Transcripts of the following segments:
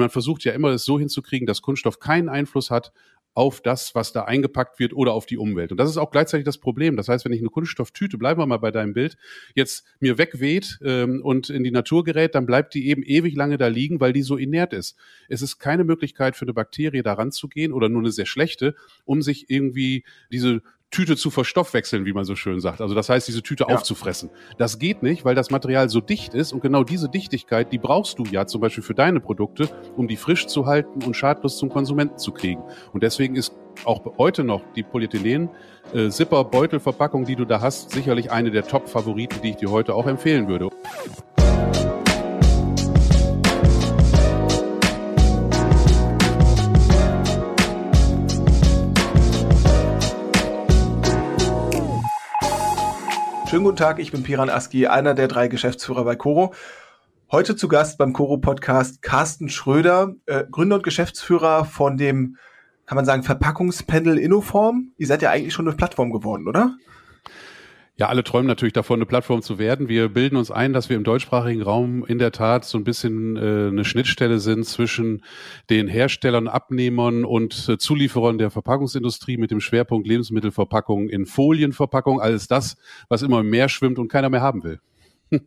man versucht ja immer, es so hinzukriegen, dass Kunststoff keinen Einfluss hat auf das, was da eingepackt wird oder auf die Umwelt. Und das ist auch gleichzeitig das Problem. Das heißt, wenn ich eine Kunststofftüte, bleiben wir mal bei deinem Bild, jetzt mir wegweht ähm, und in die Natur gerät, dann bleibt die eben ewig lange da liegen, weil die so inert ist. Es ist keine Möglichkeit für eine Bakterie da ranzugehen oder nur eine sehr schlechte, um sich irgendwie diese Tüte zu verstoffwechseln, wie man so schön sagt. Also das heißt, diese Tüte ja. aufzufressen. Das geht nicht, weil das Material so dicht ist und genau diese Dichtigkeit, die brauchst du ja zum Beispiel für deine Produkte, um die frisch zu halten und schadlos zum Konsumenten zu kriegen. Und deswegen ist auch heute noch die Polyethylen äh, Zipper Beutelverpackung, die du da hast, sicherlich eine der Top-Favoriten, die ich dir heute auch empfehlen würde. Schönen guten Tag, ich bin Piran Aski, einer der drei Geschäftsführer bei Coro. Heute zu Gast beim Coro Podcast Carsten Schröder, äh, Gründer und Geschäftsführer von dem, kann man sagen, Verpackungspanel Innoform. Ihr seid ja eigentlich schon eine Plattform geworden, oder? Ja, alle träumen natürlich davon, eine Plattform zu werden. Wir bilden uns ein, dass wir im deutschsprachigen Raum in der Tat so ein bisschen äh, eine Schnittstelle sind zwischen den Herstellern, Abnehmern und äh, Zulieferern der Verpackungsindustrie mit dem Schwerpunkt Lebensmittelverpackung in Folienverpackung. Alles das, was immer im Meer schwimmt und keiner mehr haben will.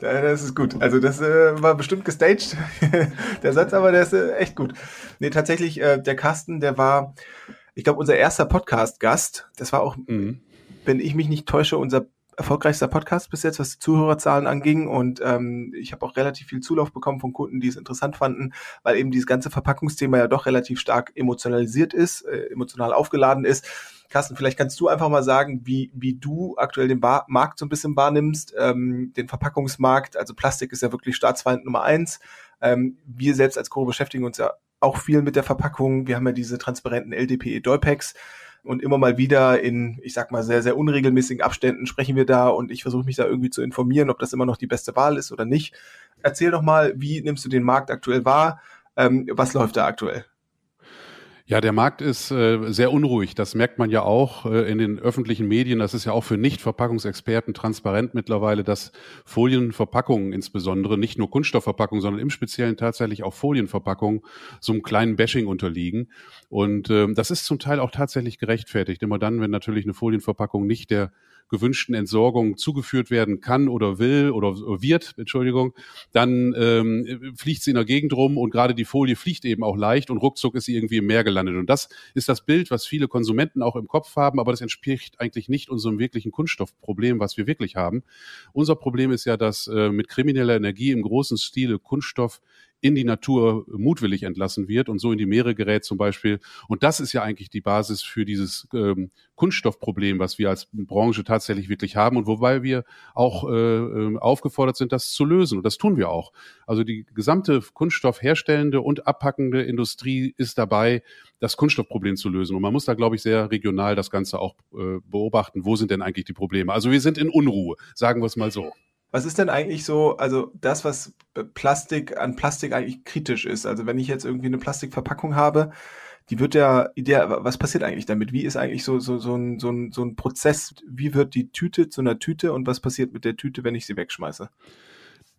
das ist gut. Also das äh, war bestimmt gestaged, der Satz, aber der ist äh, echt gut. Nee, tatsächlich, äh, der Carsten, der war, ich glaube, unser erster Podcast-Gast. Das war auch mhm wenn ich mich nicht täusche, unser erfolgreichster Podcast bis jetzt, was die Zuhörerzahlen anging. Und ähm, ich habe auch relativ viel Zulauf bekommen von Kunden, die es interessant fanden, weil eben dieses ganze Verpackungsthema ja doch relativ stark emotionalisiert ist, äh, emotional aufgeladen ist. Carsten, vielleicht kannst du einfach mal sagen, wie, wie du aktuell den Bar Markt so ein bisschen wahrnimmst, ähm, den Verpackungsmarkt. Also Plastik ist ja wirklich Staatsfeind Nummer eins. Ähm, wir selbst als Coro beschäftigen uns ja auch viel mit der Verpackung. Wir haben ja diese transparenten LDPE Dollpacks und immer mal wieder in, ich sag mal, sehr, sehr unregelmäßigen Abständen sprechen wir da und ich versuche mich da irgendwie zu informieren, ob das immer noch die beste Wahl ist oder nicht. Erzähl doch mal, wie nimmst du den Markt aktuell wahr? Ähm, was läuft da aktuell? Ja, der Markt ist äh, sehr unruhig. Das merkt man ja auch äh, in den öffentlichen Medien. Das ist ja auch für Nicht-Verpackungsexperten transparent mittlerweile, dass Folienverpackungen insbesondere, nicht nur Kunststoffverpackungen, sondern im Speziellen tatsächlich auch Folienverpackungen, so einem kleinen Bashing unterliegen. Und äh, das ist zum Teil auch tatsächlich gerechtfertigt. Immer dann, wenn natürlich eine Folienverpackung nicht der gewünschten Entsorgung zugeführt werden kann oder will oder wird, Entschuldigung, dann ähm, fliegt sie in der Gegend rum und gerade die Folie fliegt eben auch leicht und ruckzuck ist sie irgendwie im Meer gelandet. Und das ist das Bild, was viele Konsumenten auch im Kopf haben, aber das entspricht eigentlich nicht unserem wirklichen Kunststoffproblem, was wir wirklich haben. Unser Problem ist ja, dass äh, mit krimineller Energie im großen Stile Kunststoff in die Natur mutwillig entlassen wird und so in die Meere gerät zum Beispiel. Und das ist ja eigentlich die Basis für dieses ähm, Kunststoffproblem, was wir als Branche tatsächlich wirklich haben und wobei wir auch äh, ähm, aufgefordert sind, das zu lösen. Und das tun wir auch. Also die gesamte Kunststoffherstellende und abpackende Industrie ist dabei, das Kunststoffproblem zu lösen. Und man muss da, glaube ich, sehr regional das Ganze auch äh, beobachten. Wo sind denn eigentlich die Probleme? Also wir sind in Unruhe, sagen wir es mal so. Was ist denn eigentlich so, also das, was Plastik an Plastik eigentlich kritisch ist? Also wenn ich jetzt irgendwie eine Plastikverpackung habe, die wird ja, der, was passiert eigentlich damit? Wie ist eigentlich so, so, so, ein, so, ein, so ein Prozess? Wie wird die Tüte zu einer Tüte und was passiert mit der Tüte, wenn ich sie wegschmeiße?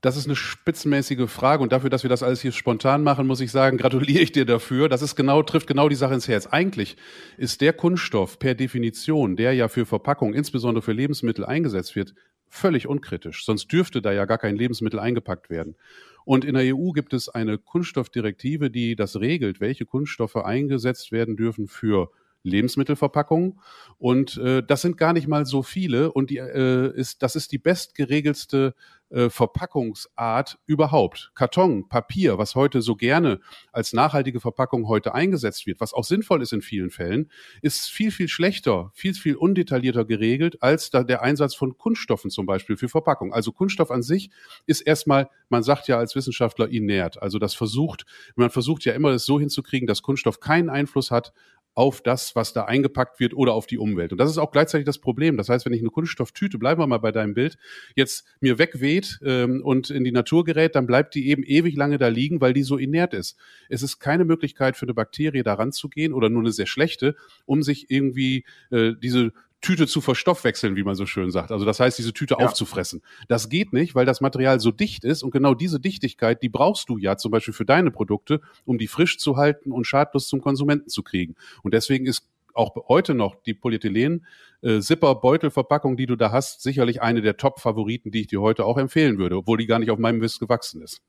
Das ist eine spitzenmäßige Frage und dafür, dass wir das alles hier spontan machen, muss ich sagen, gratuliere ich dir dafür. Das ist genau, trifft genau die Sache ins Herz. Eigentlich ist der Kunststoff per Definition, der ja für Verpackung, insbesondere für Lebensmittel eingesetzt wird, völlig unkritisch. Sonst dürfte da ja gar kein Lebensmittel eingepackt werden. Und in der EU gibt es eine Kunststoffdirektive, die das regelt, welche Kunststoffe eingesetzt werden dürfen für Lebensmittelverpackungen. Und äh, das sind gar nicht mal so viele. Und die, äh, ist, das ist die bestgeregelste äh, Verpackungsart überhaupt. Karton, Papier, was heute so gerne als nachhaltige Verpackung heute eingesetzt wird, was auch sinnvoll ist in vielen Fällen, ist viel, viel schlechter, viel, viel undetaillierter geregelt als da der Einsatz von Kunststoffen zum Beispiel für Verpackung. Also Kunststoff an sich ist erstmal, man sagt ja als Wissenschaftler inert. Also das versucht, man versucht ja immer das so hinzukriegen, dass Kunststoff keinen Einfluss hat auf das, was da eingepackt wird oder auf die Umwelt. Und das ist auch gleichzeitig das Problem. Das heißt, wenn ich eine Kunststofftüte, bleiben wir mal bei deinem Bild, jetzt mir wegweht ähm, und in die Natur gerät, dann bleibt die eben ewig lange da liegen, weil die so inert ist. Es ist keine Möglichkeit für eine Bakterie da ranzugehen oder nur eine sehr schlechte, um sich irgendwie äh, diese Tüte zu verstoffwechseln, wie man so schön sagt. Also das heißt, diese Tüte ja. aufzufressen. Das geht nicht, weil das Material so dicht ist und genau diese Dichtigkeit, die brauchst du ja zum Beispiel für deine Produkte, um die frisch zu halten und schadlos zum Konsumenten zu kriegen. Und deswegen ist auch heute noch die Polyethylen äh, Zipper Beutelverpackung, die du da hast, sicherlich eine der Top Favoriten, die ich dir heute auch empfehlen würde, obwohl die gar nicht auf meinem Mist gewachsen ist.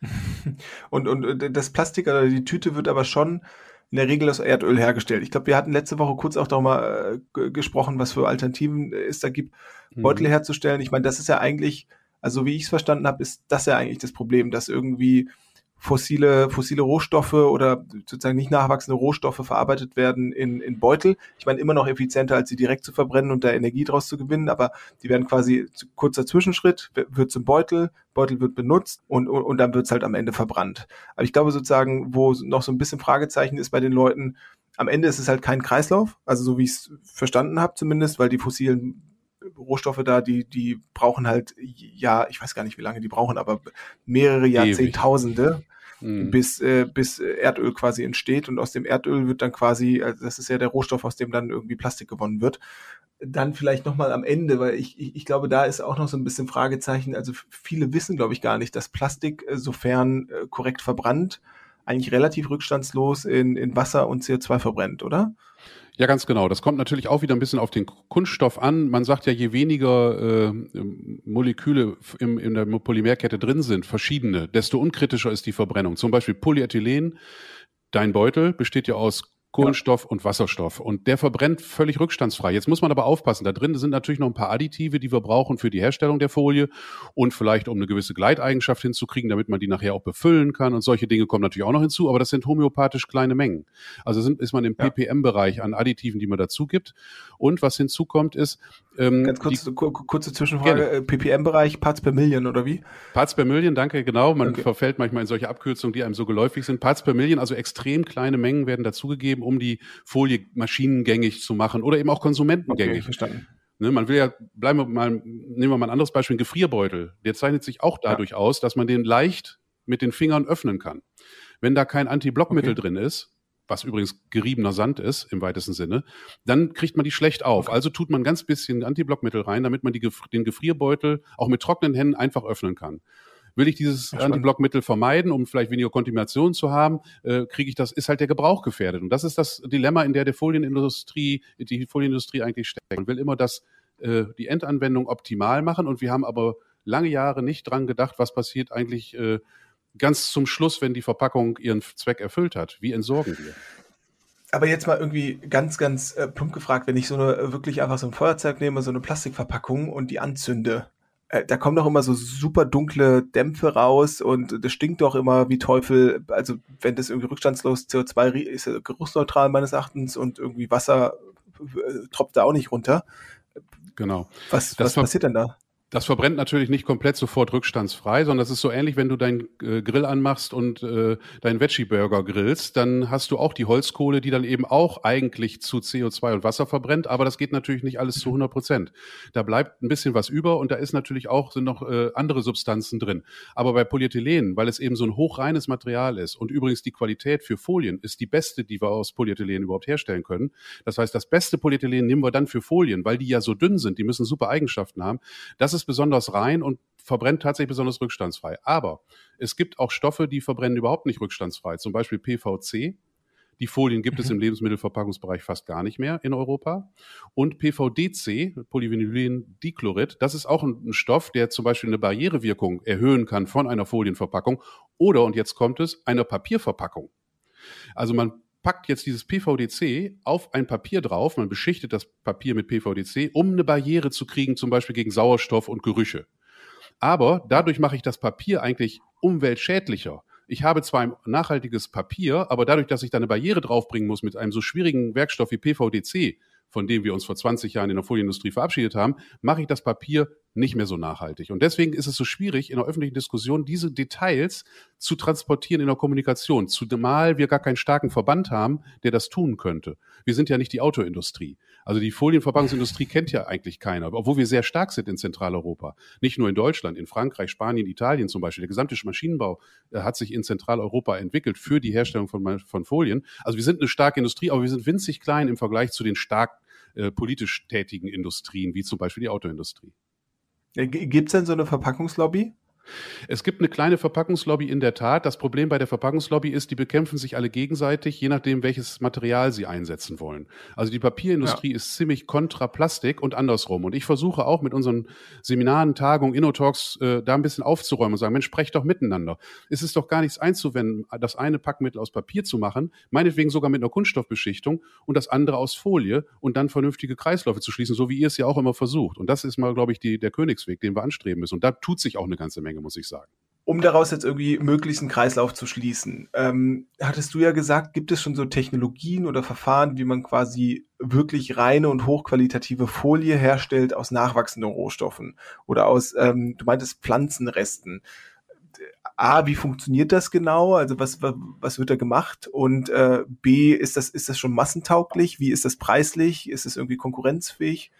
und und das Plastik oder die Tüte wird aber schon in der Regel aus Erdöl hergestellt. Ich glaube, wir hatten letzte Woche kurz auch darüber äh, gesprochen, was für Alternativen es da gibt, mhm. Beutel herzustellen. Ich meine, das ist ja eigentlich, also wie ich es verstanden habe, ist das ja eigentlich das Problem, dass irgendwie fossile, fossile Rohstoffe oder sozusagen nicht nachwachsende Rohstoffe verarbeitet werden in, in Beutel. Ich meine, immer noch effizienter, als sie direkt zu verbrennen und da Energie draus zu gewinnen, aber die werden quasi kurzer Zwischenschritt, wird zum Beutel, Beutel wird benutzt und, und, und dann wird es halt am Ende verbrannt. Aber ich glaube sozusagen, wo noch so ein bisschen Fragezeichen ist bei den Leuten, am Ende ist es halt kein Kreislauf, also so wie ich es verstanden habe zumindest, weil die fossilen Rohstoffe da, die, die brauchen halt, ja, ich weiß gar nicht, wie lange die brauchen, aber mehrere Jahrzehntausende, mhm. bis, äh, bis Erdöl quasi entsteht und aus dem Erdöl wird dann quasi, also das ist ja der Rohstoff, aus dem dann irgendwie Plastik gewonnen wird. Dann vielleicht nochmal am Ende, weil ich, ich, ich glaube, da ist auch noch so ein bisschen Fragezeichen. Also viele wissen, glaube ich, gar nicht, dass Plastik, äh, sofern äh, korrekt verbrannt, eigentlich relativ rückstandslos in, in Wasser und CO2 verbrennt, oder? Ja, ganz genau. Das kommt natürlich auch wieder ein bisschen auf den Kunststoff an. Man sagt ja, je weniger äh, Moleküle im, in der Polymerkette drin sind, verschiedene, desto unkritischer ist die Verbrennung. Zum Beispiel Polyethylen. Dein Beutel besteht ja aus Kohlenstoff ja. und Wasserstoff. Und der verbrennt völlig rückstandsfrei. Jetzt muss man aber aufpassen. Da drin sind natürlich noch ein paar Additive, die wir brauchen für die Herstellung der Folie und vielleicht um eine gewisse Gleiteigenschaft hinzukriegen, damit man die nachher auch befüllen kann. Und solche Dinge kommen natürlich auch noch hinzu. Aber das sind homöopathisch kleine Mengen. Also sind, ist man im ja. ppm-Bereich an Additiven, die man dazu gibt. Und was hinzukommt ist, ähm, Ganz kurz, die, kurze Zwischenfrage, äh, ppm-Bereich, Parts per Million oder wie? Parts per Million, danke, genau. Man okay. verfällt manchmal in solche Abkürzungen, die einem so geläufig sind. Parts per Million, also extrem kleine Mengen werden dazugegeben, um die Folie maschinengängig zu machen oder eben auch konsumentengängig. Okay, verstanden. Ne, man will ja, bleiben wir mal, nehmen wir mal ein anderes Beispiel, ein Gefrierbeutel. Der zeichnet sich auch dadurch ja. aus, dass man den leicht mit den Fingern öffnen kann. Wenn da kein Antiblockmittel okay. drin ist, was übrigens geriebener Sand ist im weitesten Sinne, dann kriegt man die schlecht auf. Also tut man ganz bisschen Antiblockmittel rein, damit man die, den Gefrierbeutel auch mit trockenen Händen einfach öffnen kann. Will ich dieses Antiblockmittel vermeiden, um vielleicht weniger Kontamination zu haben, äh, kriege ich das, ist halt der Gebrauch gefährdet. Und das ist das Dilemma, in der der Folienindustrie, die Folienindustrie eigentlich steckt. Man will immer das, äh, die Endanwendung optimal machen und wir haben aber lange Jahre nicht dran gedacht, was passiert eigentlich äh, ganz zum Schluss, wenn die Verpackung ihren Zweck erfüllt hat? Wie entsorgen wir? Aber jetzt mal irgendwie ganz, ganz äh, plump gefragt, wenn ich so eine wirklich einfach so ein Feuerzeug nehme, so eine Plastikverpackung und die anzünde, äh, da kommen doch immer so super dunkle Dämpfe raus und das stinkt doch immer wie Teufel. Also wenn das irgendwie rückstandslos CO2 ist, ja geruchsneutral meines Erachtens und irgendwie Wasser äh, tropft da auch nicht runter. Genau. Was, was passiert denn da? Das verbrennt natürlich nicht komplett sofort rückstandsfrei, sondern das ist so ähnlich, wenn du deinen äh, Grill anmachst und äh, deinen Veggie-Burger grillst, dann hast du auch die Holzkohle, die dann eben auch eigentlich zu CO2 und Wasser verbrennt, aber das geht natürlich nicht alles zu 100 Prozent. Da bleibt ein bisschen was über und da ist natürlich auch, sind noch äh, andere Substanzen drin. Aber bei Polyethylen, weil es eben so ein hochreines Material ist und übrigens die Qualität für Folien ist die beste, die wir aus Polyethylen überhaupt herstellen können. Das heißt, das beste Polyethylen nehmen wir dann für Folien, weil die ja so dünn sind, die müssen super Eigenschaften haben. Das ist besonders rein und verbrennt tatsächlich besonders rückstandsfrei. Aber es gibt auch Stoffe, die verbrennen überhaupt nicht rückstandsfrei. Zum Beispiel PVC. Die Folien gibt es mhm. im Lebensmittelverpackungsbereich fast gar nicht mehr in Europa. Und PVDC, Polyvinylindichlorид, das ist auch ein, Stoff, der zum Beispiel eine Barrierewirkung erhöhen kann von einer Folienverpackung oder, und jetzt kommt es, einer Papierverpackung. Also man packt jetzt dieses PVDC auf ein Papier drauf, man beschichtet das Papier mit PVDC, um eine Barriere zu kriegen, zum Beispiel gegen Sauerstoff und Gerüche. Aber dadurch mache ich das Papier eigentlich umweltschädlicher. Ich habe zwar ein nachhaltiges Papier, aber dadurch, dass ich da eine Barriere draufbringen muss mit einem so schwierigen Werkstoff wie PVDC, von dem wir uns vor 20 Jahren in der Folienindustrie verabschiedet haben, mache ich das Papier nicht mehr so nachhaltig. Und deswegen ist es so schwierig, in der öffentlichen Diskussion diese Details zu transportieren in der Kommunikation, zumal wir gar keinen starken Verband haben, der das tun könnte. Wir sind ja nicht die Autoindustrie. Also die Folienverpackungsindustrie kennt ja eigentlich keiner, obwohl wir sehr stark sind in Zentraleuropa. Nicht nur in Deutschland, in Frankreich, Spanien, Italien zum Beispiel. Der gesamte Maschinenbau äh, hat sich in Zentraleuropa entwickelt für die Herstellung von, von Folien. Also wir sind eine starke Industrie, aber wir sind winzig klein im Vergleich zu den stark äh, politisch tätigen Industrien, wie zum Beispiel die Autoindustrie. Gibt es denn so eine Verpackungslobby? Es gibt eine kleine Verpackungslobby in der Tat. Das Problem bei der Verpackungslobby ist, die bekämpfen sich alle gegenseitig, je nachdem, welches Material sie einsetzen wollen. Also die Papierindustrie ja. ist ziemlich kontra Plastik und andersrum. Und ich versuche auch mit unseren Seminaren, Tagungen, Innotalks äh, da ein bisschen aufzuräumen und sagen, Mensch, sprecht doch miteinander. Es ist doch gar nichts einzuwenden, das eine Packmittel aus Papier zu machen, meinetwegen sogar mit einer Kunststoffbeschichtung und das andere aus Folie und dann vernünftige Kreisläufe zu schließen, so wie ihr es ja auch immer versucht. Und das ist mal, glaube ich, die, der Königsweg, den wir anstreben müssen. Und da tut sich auch eine ganze Menge. Menge, muss ich sagen. Um daraus jetzt irgendwie möglichst einen Kreislauf zu schließen, ähm, hattest du ja gesagt, gibt es schon so Technologien oder Verfahren, wie man quasi wirklich reine und hochqualitative Folie herstellt aus nachwachsenden Rohstoffen oder aus, ähm, du meintest Pflanzenresten. A, wie funktioniert das genau? Also was, was, wird da gemacht? Und äh, B, ist das, ist das schon massentauglich? Wie ist das preislich? Ist es irgendwie konkurrenzfähig?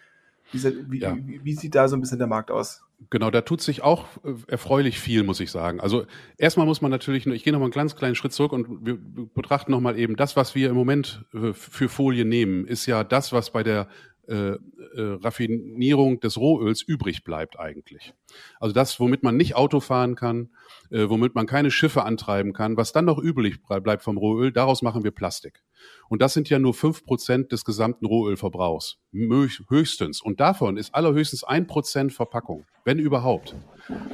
Wie, wie, ja. wie, wie, sieht da so ein bisschen der Markt aus? Genau, da tut sich auch äh, erfreulich viel, muss ich sagen. Also erstmal muss man natürlich, ich gehe noch mal einen ganz kleinen Schritt zurück und wir betrachten noch mal eben das, was wir im Moment äh, für Folie nehmen, ist ja das, was bei der äh, äh, Raffinierung des Rohöls übrig bleibt eigentlich. Also das, womit man nicht Auto fahren kann, äh, womit man keine Schiffe antreiben kann, was dann noch übrig bleibt vom Rohöl, daraus machen wir Plastik. Und das sind ja nur fünf Prozent des gesamten Rohölverbrauchs. Höchstens. Und davon ist allerhöchstens ein Prozent Verpackung, wenn überhaupt.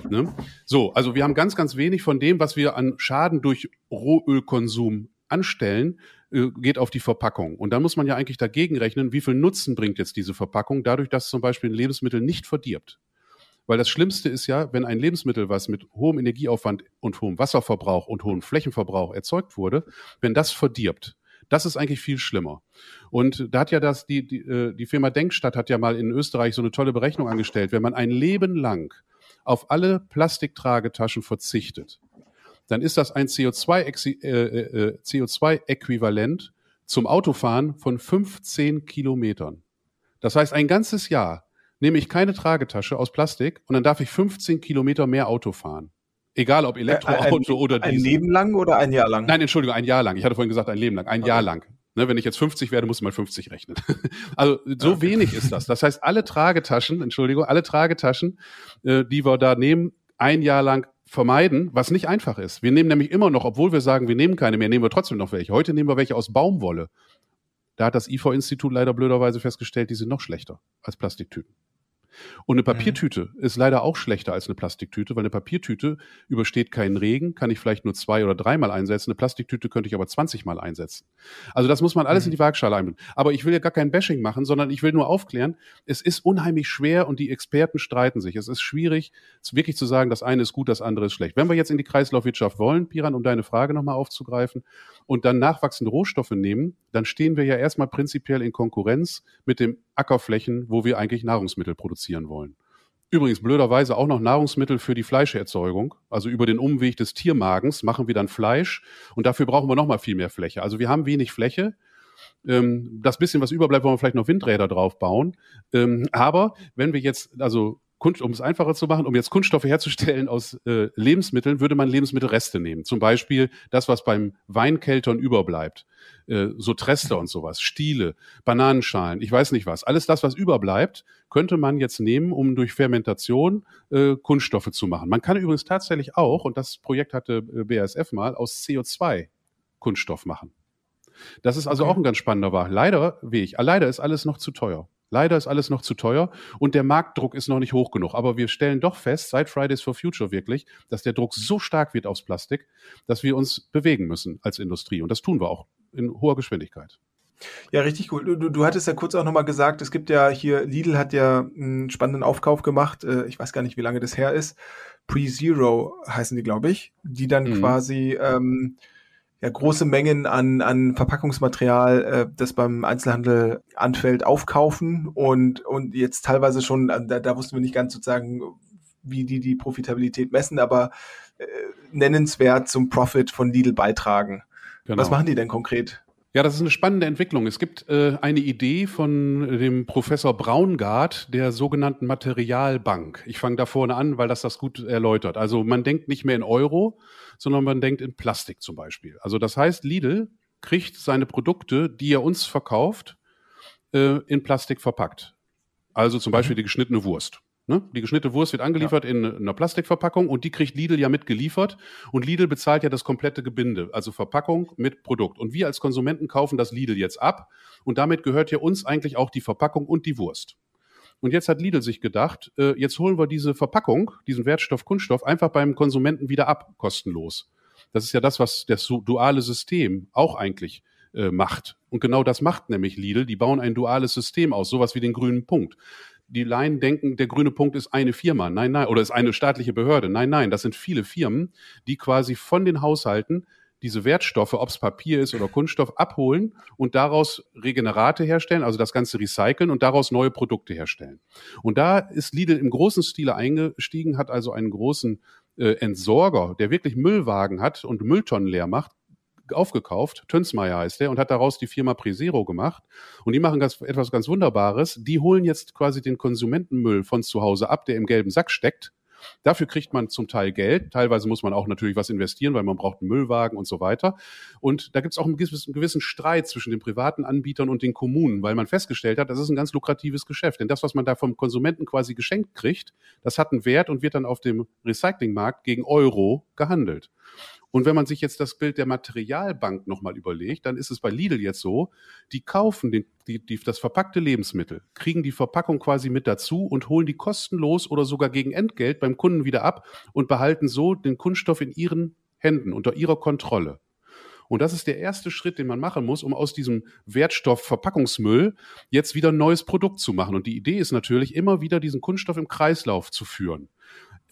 Ne? So, also wir haben ganz, ganz wenig von dem, was wir an Schaden durch Rohölkonsum anstellen, geht auf die Verpackung. Und da muss man ja eigentlich dagegen rechnen, wie viel Nutzen bringt jetzt diese Verpackung, dadurch, dass zum Beispiel ein Lebensmittel nicht verdirbt. Weil das Schlimmste ist ja, wenn ein Lebensmittel, was mit hohem Energieaufwand und hohem Wasserverbrauch und hohem Flächenverbrauch erzeugt wurde, wenn das verdirbt, das ist eigentlich viel schlimmer. Und da hat ja das, die, die, äh, die Firma Denkstadt hat ja mal in Österreich so eine tolle Berechnung angestellt. Wenn man ein Leben lang auf alle Plastiktragetaschen verzichtet, dann ist das ein CO2-Äquivalent äh, äh, CO2 zum Autofahren von 15 Kilometern. Das heißt, ein ganzes Jahr nehme ich keine Tragetasche aus Plastik und dann darf ich 15 Kilometer mehr Auto fahren. Egal ob Elektroauto ein, oder Diesel. Ein Leben lang oder ein Jahr lang? Nein, Entschuldigung, ein Jahr lang. Ich hatte vorhin gesagt, ein Leben lang. Ein okay. Jahr lang. Ne, wenn ich jetzt 50 werde, muss man 50 rechnen. also so okay. wenig ist das. Das heißt, alle Tragetaschen, Entschuldigung, alle Tragetaschen, äh, die wir da nehmen, ein Jahr lang vermeiden, was nicht einfach ist. Wir nehmen nämlich immer noch, obwohl wir sagen, wir nehmen keine mehr, nehmen wir trotzdem noch welche. Heute nehmen wir welche aus Baumwolle. Da hat das IFO-Institut leider blöderweise festgestellt, die sind noch schlechter als Plastiktüten. Und eine mhm. Papiertüte mhm. ist leider auch schlechter als eine Plastiktüte, weil eine Papiertüte übersteht keinen Regen, kann ich vielleicht nur zwei oder dreimal einsetzen. Eine Plastiktüte könnte ich aber 20 Mal einsetzen. Also das muss man alles mhm. in die Waagschale einbinden. Aber ich will ja gar kein Bashing machen, sondern ich will nur aufklären, es ist unheimlich schwer und die Experten streiten sich. Es ist schwierig, wirklich zu sagen, das eine ist gut, das andere ist schlecht. Wenn wir jetzt in die Kreislaufwirtschaft wollen, Piran, um deine Frage nochmal aufzugreifen, und dann nachwachsende Rohstoffe nehmen, dann stehen wir ja erstmal prinzipiell in Konkurrenz mit den Ackerflächen, wo wir eigentlich Nahrungsmittel produzieren wollen. Übrigens blöderweise auch noch Nahrungsmittel für die Fleischerzeugung. Also über den Umweg des Tiermagens machen wir dann Fleisch und dafür brauchen wir nochmal viel mehr Fläche. Also wir haben wenig Fläche. Ähm, das bisschen, was überbleibt, wollen wir vielleicht noch Windräder drauf bauen. Ähm, aber wenn wir jetzt also Kunst, um es einfacher zu machen, um jetzt Kunststoffe herzustellen aus äh, Lebensmitteln, würde man Lebensmittelreste nehmen. Zum Beispiel das, was beim Weinkeltern überbleibt. Äh, so Trester und sowas, Stiele, Bananenschalen, ich weiß nicht was. Alles das, was überbleibt, könnte man jetzt nehmen, um durch Fermentation äh, Kunststoffe zu machen. Man kann übrigens tatsächlich auch, und das Projekt hatte äh, BASF mal, aus CO2 Kunststoff machen. Das ist also okay. auch ein ganz spannender Weg. Leider, Weg. Leider ist alles noch zu teuer. Leider ist alles noch zu teuer und der Marktdruck ist noch nicht hoch genug. Aber wir stellen doch fest, seit Fridays for Future wirklich, dass der Druck so stark wird aufs Plastik, dass wir uns bewegen müssen als Industrie. Und das tun wir auch in hoher Geschwindigkeit. Ja, richtig cool. Du, du hattest ja kurz auch nochmal gesagt, es gibt ja hier, Lidl hat ja einen spannenden Aufkauf gemacht. Äh, ich weiß gar nicht, wie lange das her ist. Pre-Zero heißen die, glaube ich, die dann mhm. quasi ähm, ja, große Mengen an, an Verpackungsmaterial, äh, das beim Einzelhandel anfällt, aufkaufen und, und jetzt teilweise schon, äh, da, da wussten wir nicht ganz sozusagen, wie die die Profitabilität messen, aber äh, nennenswert zum Profit von Lidl beitragen. Genau. Was machen die denn konkret? Ja, das ist eine spannende Entwicklung. Es gibt äh, eine Idee von dem Professor Braungart der sogenannten Materialbank. Ich fange da vorne an, weil das das gut erläutert. Also man denkt nicht mehr in Euro, sondern man denkt in Plastik zum Beispiel. Also das heißt, Lidl kriegt seine Produkte, die er uns verkauft, äh, in Plastik verpackt. Also zum Beispiel mhm. die geschnittene Wurst. Ne? Die geschnittene Wurst wird angeliefert ja. in einer Plastikverpackung und die kriegt Lidl ja mitgeliefert und Lidl bezahlt ja das komplette Gebinde, also Verpackung mit Produkt. Und wir als Konsumenten kaufen das Lidl jetzt ab und damit gehört ja uns eigentlich auch die Verpackung und die Wurst. Und jetzt hat Lidl sich gedacht, äh, jetzt holen wir diese Verpackung, diesen Wertstoff Kunststoff einfach beim Konsumenten wieder ab, kostenlos. Das ist ja das, was das duale System auch eigentlich äh, macht. Und genau das macht nämlich Lidl. Die bauen ein duales System aus, sowas wie den grünen Punkt die Laien denken, der grüne Punkt ist eine Firma. Nein, nein, oder ist eine staatliche Behörde. Nein, nein, das sind viele Firmen, die quasi von den Haushalten diese Wertstoffe, ob es Papier ist oder Kunststoff, abholen und daraus Regenerate herstellen, also das Ganze recyceln und daraus neue Produkte herstellen. Und da ist Lidl im großen Stile eingestiegen, hat also einen großen äh, Entsorger, der wirklich Müllwagen hat und Mülltonnen leer macht, aufgekauft. Tönsmeier heißt der und hat daraus die Firma Presero gemacht. Und die machen ganz, etwas ganz Wunderbares. Die holen jetzt quasi den Konsumentenmüll von zu Hause ab, der im gelben Sack steckt. Dafür kriegt man zum Teil Geld. Teilweise muss man auch natürlich was investieren, weil man braucht einen Müllwagen und so weiter. Und da gibt es auch einen gewissen, gewissen Streit zwischen den privaten Anbietern und den Kommunen, weil man festgestellt hat, das ist ein ganz lukratives Geschäft. Denn das, was man da vom Konsumenten quasi geschenkt kriegt, das hat einen Wert und wird dann auf dem Recyclingmarkt gegen Euro gehandelt. Und wenn man sich jetzt das Bild der Materialbank nochmal überlegt, dann ist es bei Lidl jetzt so, die kaufen den, die, die, das verpackte Lebensmittel, kriegen die Verpackung quasi mit dazu und holen die kostenlos oder sogar gegen Entgelt beim Kunden wieder ab und behalten so den Kunststoff in ihren Händen, unter ihrer Kontrolle. Und das ist der erste Schritt, den man machen muss, um aus diesem Wertstoff Verpackungsmüll jetzt wieder ein neues Produkt zu machen. Und die Idee ist natürlich, immer wieder diesen Kunststoff im Kreislauf zu führen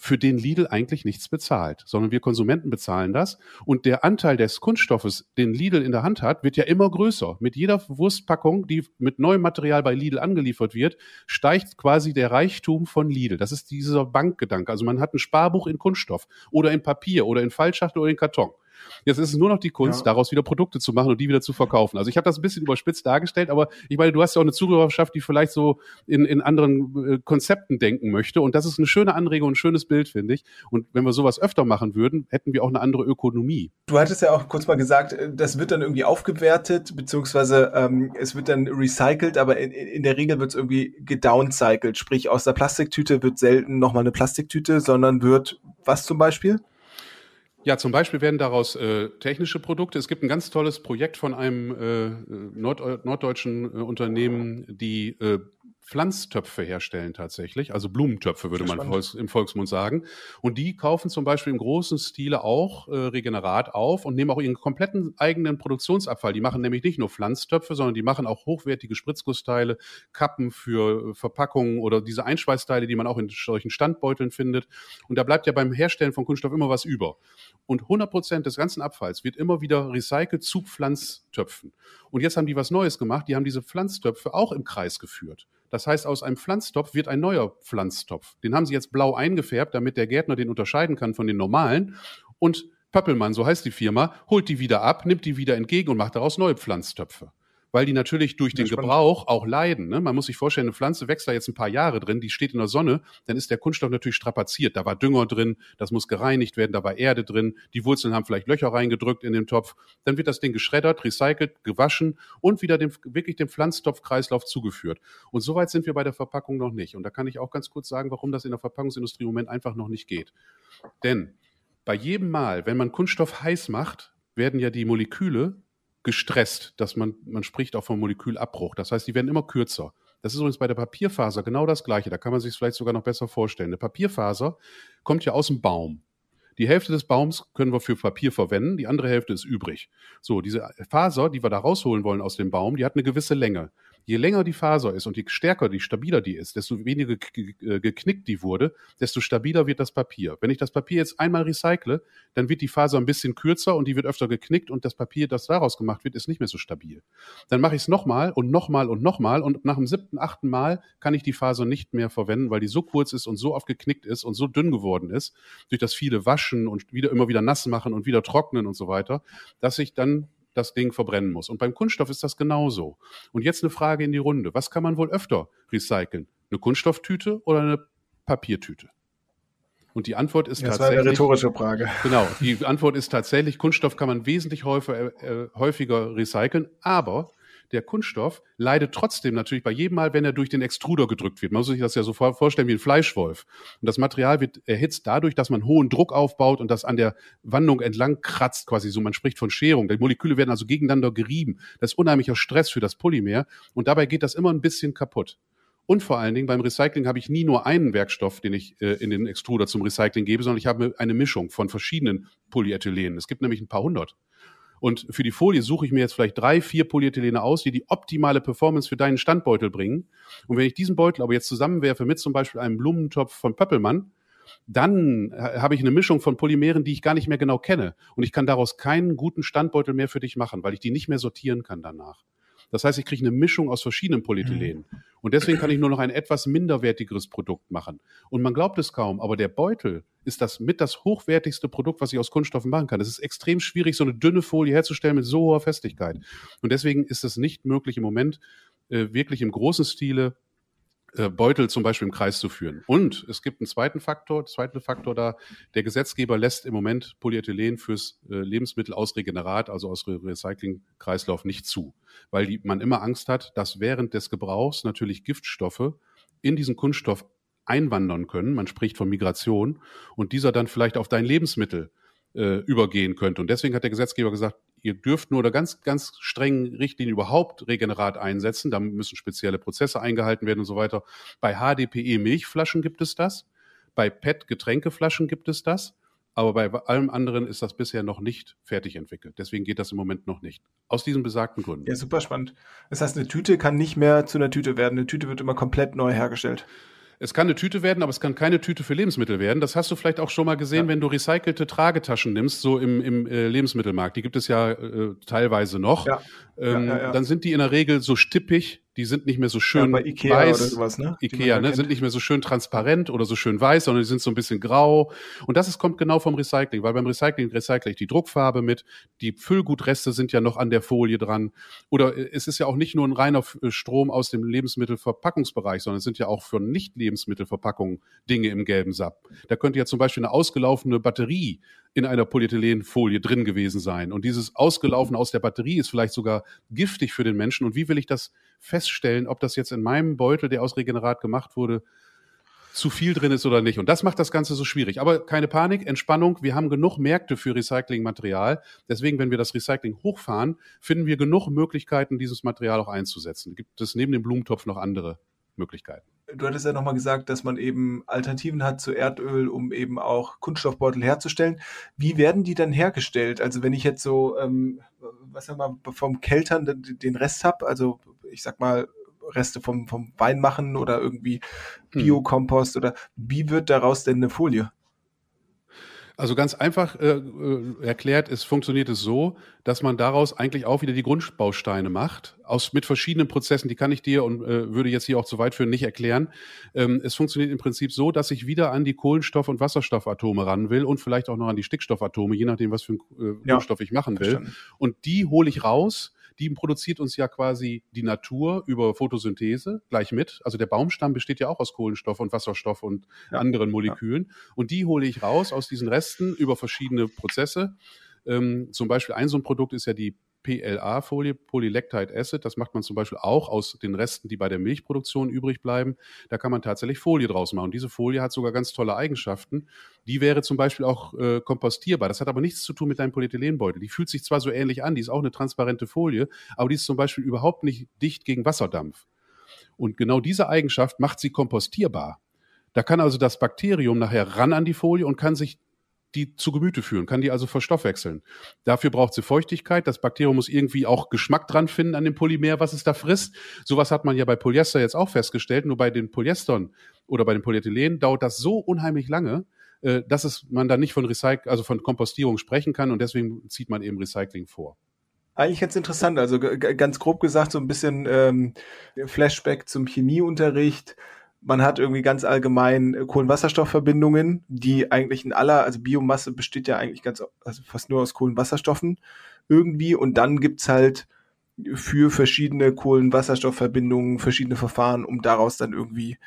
für den Lidl eigentlich nichts bezahlt, sondern wir Konsumenten bezahlen das. Und der Anteil des Kunststoffes, den Lidl in der Hand hat, wird ja immer größer. Mit jeder Wurstpackung, die mit neuem Material bei Lidl angeliefert wird, steigt quasi der Reichtum von Lidl. Das ist dieser Bankgedanke. Also man hat ein Sparbuch in Kunststoff oder in Papier oder in Fallschachtel oder in Karton. Jetzt ist es nur noch die Kunst, ja. daraus wieder Produkte zu machen und die wieder zu verkaufen. Also ich habe das ein bisschen überspitzt dargestellt, aber ich meine, du hast ja auch eine Zuhörerschaft, die vielleicht so in, in anderen äh, Konzepten denken möchte. Und das ist eine schöne Anregung, ein schönes Bild, finde ich. Und wenn wir sowas öfter machen würden, hätten wir auch eine andere Ökonomie. Du hattest ja auch kurz mal gesagt, äh, das wird dann irgendwie aufgewertet, beziehungsweise ähm, es wird dann recycelt, aber in, in der Regel wird es irgendwie gedowncycelt. Sprich, aus der Plastiktüte wird selten nochmal eine Plastiktüte, sondern wird was zum Beispiel? Ja, zum Beispiel werden daraus äh, technische Produkte. Es gibt ein ganz tolles Projekt von einem äh, nord norddeutschen äh, Unternehmen, die äh, Pflanztöpfe herstellen tatsächlich, also Blumentöpfe würde man Volks, im Volksmund sagen. Und die kaufen zum Beispiel im großen Stile auch äh, Regenerat auf und nehmen auch ihren kompletten eigenen Produktionsabfall. Die machen nämlich nicht nur Pflanztöpfe, sondern die machen auch hochwertige Spritzgussteile, Kappen für äh, Verpackungen oder diese Einschweißteile, die man auch in solchen Standbeuteln findet. Und da bleibt ja beim Herstellen von Kunststoff immer was über. Und 100 Prozent des ganzen Abfalls wird immer wieder recycelt zu Pflanztöpfen. Und jetzt haben die was Neues gemacht. Die haben diese Pflanztöpfe auch im Kreis geführt. Das heißt, aus einem Pflanztopf wird ein neuer Pflanztopf. Den haben sie jetzt blau eingefärbt, damit der Gärtner den unterscheiden kann von den normalen. Und Pöppelmann, so heißt die Firma, holt die wieder ab, nimmt die wieder entgegen und macht daraus neue Pflanztöpfe weil die natürlich durch den Gebrauch auch leiden. Ne? Man muss sich vorstellen, eine Pflanze wächst da jetzt ein paar Jahre drin, die steht in der Sonne, dann ist der Kunststoff natürlich strapaziert. Da war Dünger drin, das muss gereinigt werden, da war Erde drin, die Wurzeln haben vielleicht Löcher reingedrückt in den Topf. Dann wird das Ding geschreddert, recycelt, gewaschen und wieder dem, wirklich dem Pflanztopfkreislauf zugeführt. Und soweit sind wir bei der Verpackung noch nicht. Und da kann ich auch ganz kurz sagen, warum das in der Verpackungsindustrie im Moment einfach noch nicht geht. Denn bei jedem Mal, wenn man Kunststoff heiß macht, werden ja die Moleküle gestresst, dass man, man spricht auch vom Molekülabbruch. Das heißt, die werden immer kürzer. Das ist übrigens bei der Papierfaser genau das Gleiche. Da kann man sich vielleicht sogar noch besser vorstellen. Eine Papierfaser kommt ja aus dem Baum. Die Hälfte des Baums können wir für Papier verwenden, die andere Hälfte ist übrig. So, diese Faser, die wir da rausholen wollen aus dem Baum, die hat eine gewisse Länge je länger die Faser ist und je stärker, die stabiler die ist, desto weniger geknickt die wurde, desto stabiler wird das Papier. Wenn ich das Papier jetzt einmal recycle, dann wird die Faser ein bisschen kürzer und die wird öfter geknickt und das Papier, das daraus gemacht wird, ist nicht mehr so stabil. Dann mache ich es nochmal und nochmal und nochmal und nach dem siebten, achten Mal kann ich die Faser nicht mehr verwenden, weil die so kurz ist und so oft geknickt ist und so dünn geworden ist, durch das viele Waschen und wieder immer wieder nass machen und wieder trocknen und so weiter, dass ich dann das Ding verbrennen muss. Und beim Kunststoff ist das genauso. Und jetzt eine Frage in die Runde. Was kann man wohl öfter recyceln? Eine Kunststofftüte oder eine Papiertüte? Und die Antwort ist das tatsächlich. Das war eine rhetorische Frage. Genau. Die Antwort ist tatsächlich, Kunststoff kann man wesentlich häufiger, äh, häufiger recyceln, aber der Kunststoff leidet trotzdem natürlich bei jedem Mal, wenn er durch den Extruder gedrückt wird. Man muss sich das ja so vorstellen wie ein Fleischwolf. Und das Material wird erhitzt dadurch, dass man hohen Druck aufbaut und das an der Wandung entlang kratzt, quasi so. Man spricht von Scherung. Die Moleküle werden also gegeneinander gerieben. Das ist unheimlicher Stress für das Polymer und dabei geht das immer ein bisschen kaputt. Und vor allen Dingen beim Recycling habe ich nie nur einen Werkstoff, den ich äh, in den Extruder zum Recycling gebe, sondern ich habe eine Mischung von verschiedenen Polyethylenen. Es gibt nämlich ein paar hundert. Und für die Folie suche ich mir jetzt vielleicht drei, vier Polyethylene aus, die die optimale Performance für deinen Standbeutel bringen. Und wenn ich diesen Beutel aber jetzt zusammenwerfe mit zum Beispiel einem Blumentopf von Pöppelmann, dann habe ich eine Mischung von Polymeren, die ich gar nicht mehr genau kenne. Und ich kann daraus keinen guten Standbeutel mehr für dich machen, weil ich die nicht mehr sortieren kann danach. Das heißt, ich kriege eine Mischung aus verschiedenen Polyethylenen. Mhm. Und deswegen kann ich nur noch ein etwas minderwertigeres Produkt machen. Und man glaubt es kaum, aber der Beutel ist das mit das hochwertigste Produkt, was ich aus Kunststoffen machen kann. Es ist extrem schwierig, so eine dünne Folie herzustellen mit so hoher Festigkeit. Und deswegen ist es nicht möglich im Moment, äh, wirklich im großen Stile Beutel zum Beispiel im Kreis zu führen. Und es gibt einen zweiten Faktor, zweiten Faktor da, der Gesetzgeber lässt im Moment Polyethylen fürs äh, Lebensmittel aus Regenerat, also aus Recyclingkreislauf nicht zu, weil die, man immer Angst hat, dass während des Gebrauchs natürlich Giftstoffe in diesen Kunststoff einwandern können. Man spricht von Migration und dieser dann vielleicht auf dein Lebensmittel äh, übergehen könnte. Und deswegen hat der Gesetzgeber gesagt, ihr dürft nur unter ganz, ganz strengen Richtlinien überhaupt Regenerat einsetzen. Da müssen spezielle Prozesse eingehalten werden und so weiter. Bei HDPE Milchflaschen gibt es das. Bei PET Getränkeflaschen gibt es das. Aber bei allem anderen ist das bisher noch nicht fertig entwickelt. Deswegen geht das im Moment noch nicht. Aus diesen besagten Gründen. Ja, super spannend. Das heißt, eine Tüte kann nicht mehr zu einer Tüte werden. Eine Tüte wird immer komplett neu hergestellt. Es kann eine Tüte werden, aber es kann keine Tüte für Lebensmittel werden. Das hast du vielleicht auch schon mal gesehen, ja. wenn du recycelte Tragetaschen nimmst, so im, im äh, Lebensmittelmarkt. Die gibt es ja äh, teilweise noch. Ja. Ähm, ja, dann sind die in der Regel so stippig, die sind nicht mehr so schön ja, Ikea weiß. Sowas, ne? Ikea, ne? Sind nicht mehr so schön transparent oder so schön weiß, sondern die sind so ein bisschen grau. Und das ist, kommt genau vom Recycling, weil beim Recycling recycle ich die Druckfarbe mit, die Füllgutreste sind ja noch an der Folie dran. Oder äh, es ist ja auch nicht nur ein reiner äh, Strom aus dem Lebensmittelverpackungsbereich, sondern es sind ja auch für Nicht-Lebensmittelverpackungen Dinge im gelben Sapp. Da könnte ja zum Beispiel eine ausgelaufene Batterie in einer Polyethylenfolie drin gewesen sein. Und dieses Ausgelaufen aus der Batterie ist vielleicht sogar giftig für den Menschen. Und wie will ich das feststellen, ob das jetzt in meinem Beutel, der aus Regenerat gemacht wurde, zu viel drin ist oder nicht. Und das macht das Ganze so schwierig. Aber keine Panik, Entspannung. Wir haben genug Märkte für Recyclingmaterial. Deswegen, wenn wir das Recycling hochfahren, finden wir genug Möglichkeiten, dieses Material auch einzusetzen. Gibt es neben dem Blumentopf noch andere Möglichkeiten? Du hattest ja nochmal gesagt, dass man eben Alternativen hat zu Erdöl, um eben auch Kunststoffbeutel herzustellen. Wie werden die dann hergestellt? Also wenn ich jetzt so, ähm, was sag mal, vom Keltern den Rest habe, also ich sag mal, Reste vom, vom Wein machen oder irgendwie hm. Biokompost oder wie wird daraus denn eine Folie? Also ganz einfach äh, äh, erklärt, es funktioniert es so, dass man daraus eigentlich auch wieder die Grundbausteine macht, aus mit verschiedenen Prozessen. Die kann ich dir und äh, würde jetzt hier auch zu weit führen nicht erklären. Ähm, es funktioniert im Prinzip so, dass ich wieder an die Kohlenstoff- und Wasserstoffatome ran will und vielleicht auch noch an die Stickstoffatome, je nachdem, was für einen äh, Grundstoff ja, ich machen will. Verstanden. Und die hole ich raus die produziert uns ja quasi die Natur über Photosynthese gleich mit. Also der Baumstamm besteht ja auch aus Kohlenstoff und Wasserstoff und ja. anderen Molekülen. Ja. Und die hole ich raus aus diesen Resten über verschiedene Prozesse. Ähm, zum Beispiel ein so ein Produkt ist ja die PLA-Folie, Polylactide Acid. Das macht man zum Beispiel auch aus den Resten, die bei der Milchproduktion übrig bleiben. Da kann man tatsächlich Folie draus machen. Und diese Folie hat sogar ganz tolle Eigenschaften. Die wäre zum Beispiel auch äh, kompostierbar. Das hat aber nichts zu tun mit deinem Polyethylenbeutel. Die fühlt sich zwar so ähnlich an, die ist auch eine transparente Folie, aber die ist zum Beispiel überhaupt nicht dicht gegen Wasserdampf. Und genau diese Eigenschaft macht sie kompostierbar. Da kann also das Bakterium nachher ran an die Folie und kann sich die zu Gemüte führen, kann die also verstoffwechseln. Dafür braucht sie Feuchtigkeit. Das Bakterium muss irgendwie auch Geschmack dran finden an dem Polymer, was es da frisst. Sowas hat man ja bei Polyester jetzt auch festgestellt. Nur bei den Polyestern oder bei den Polyethylen dauert das so unheimlich lange, äh, dass es man da nicht von Recyc also von Kompostierung sprechen kann und deswegen zieht man eben Recycling vor. Eigentlich ganz interessant. Also ganz grob gesagt so ein bisschen ähm, Flashback zum Chemieunterricht man hat irgendwie ganz allgemein äh, Kohlenwasserstoffverbindungen, die eigentlich in aller, also Biomasse besteht ja eigentlich ganz, also fast nur aus Kohlenwasserstoffen irgendwie und dann gibt's halt für verschiedene Kohlenwasserstoffverbindungen verschiedene Verfahren, um daraus dann irgendwie